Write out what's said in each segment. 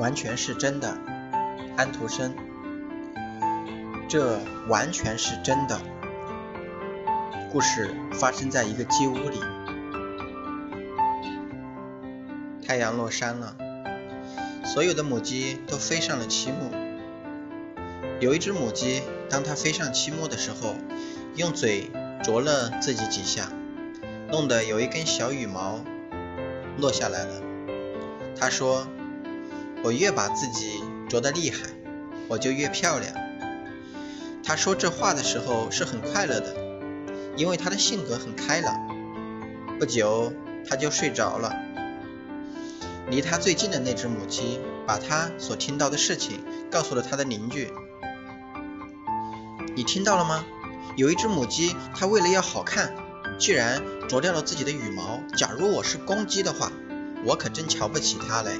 完全是真的，安徒生。这完全是真的。故事发生在一个鸡屋里。太阳落山了，所有的母鸡都飞上了漆木。有一只母鸡，当它飞上漆木的时候，用嘴啄了自己几下，弄得有一根小羽毛落下来了。它说。我越把自己啄得厉害，我就越漂亮。他说这话的时候是很快乐的，因为他的性格很开朗。不久他就睡着了。离他最近的那只母鸡把他所听到的事情告诉了他的邻居。你听到了吗？有一只母鸡，它为了要好看，居然啄掉了自己的羽毛。假如我是公鸡的话，我可真瞧不起它嘞。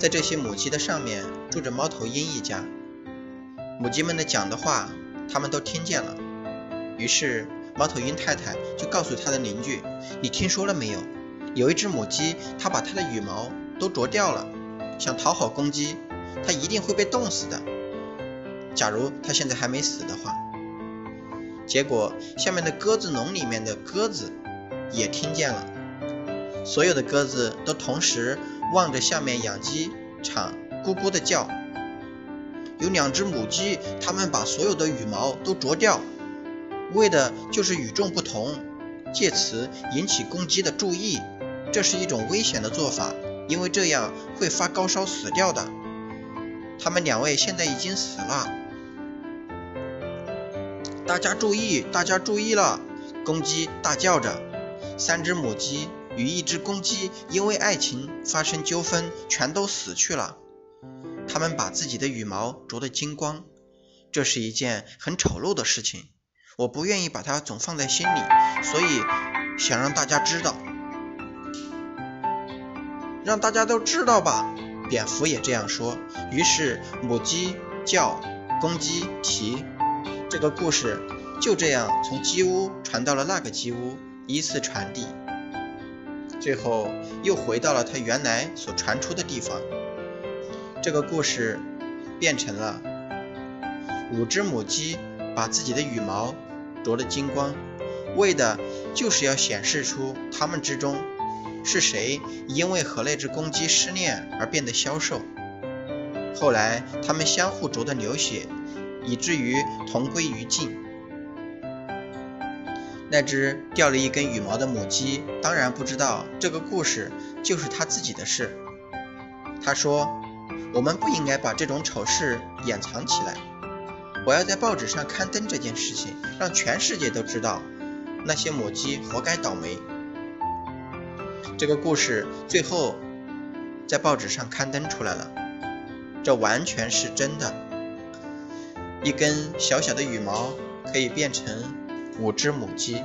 在这些母鸡的上面住着猫头鹰一家，母鸡们的讲的话，他们都听见了。于是猫头鹰太太就告诉他的邻居：“你听说了没有？有一只母鸡，它把它的羽毛都啄掉了，想讨好公鸡，它一定会被冻死的。假如它现在还没死的话。”结果下面的鸽子笼里面的鸽子也听见了，所有的鸽子都同时。望着下面养鸡场咕咕的叫，有两只母鸡，它们把所有的羽毛都啄掉，为的就是与众不同，借此引起公鸡的注意。这是一种危险的做法，因为这样会发高烧死掉的。他们两位现在已经死了。大家注意，大家注意了！公鸡大叫着，三只母鸡。与一只公鸡因为爱情发生纠纷，全都死去了。它们把自己的羽毛啄得精光，这是一件很丑陋的事情。我不愿意把它总放在心里，所以想让大家知道，让大家都知道吧。蝙蝠也这样说。于是母鸡叫，公鸡啼。这个故事就这样从鸡屋传到了那个鸡屋，依次传递。最后又回到了他原来所传出的地方。这个故事变成了五只母鸡把自己的羽毛啄得精光，为的就是要显示出它们之中是谁因为和那只公鸡失恋而变得消瘦。后来它们相互啄得流血，以至于同归于尽。那只掉了一根羽毛的母鸡当然不知道这个故事就是它自己的事。他说：“我们不应该把这种丑事掩藏起来。我要在报纸上刊登这件事情，让全世界都知道那些母鸡活该倒霉。”这个故事最后在报纸上刊登出来了，这完全是真的。一根小小的羽毛可以变成。五只母鸡。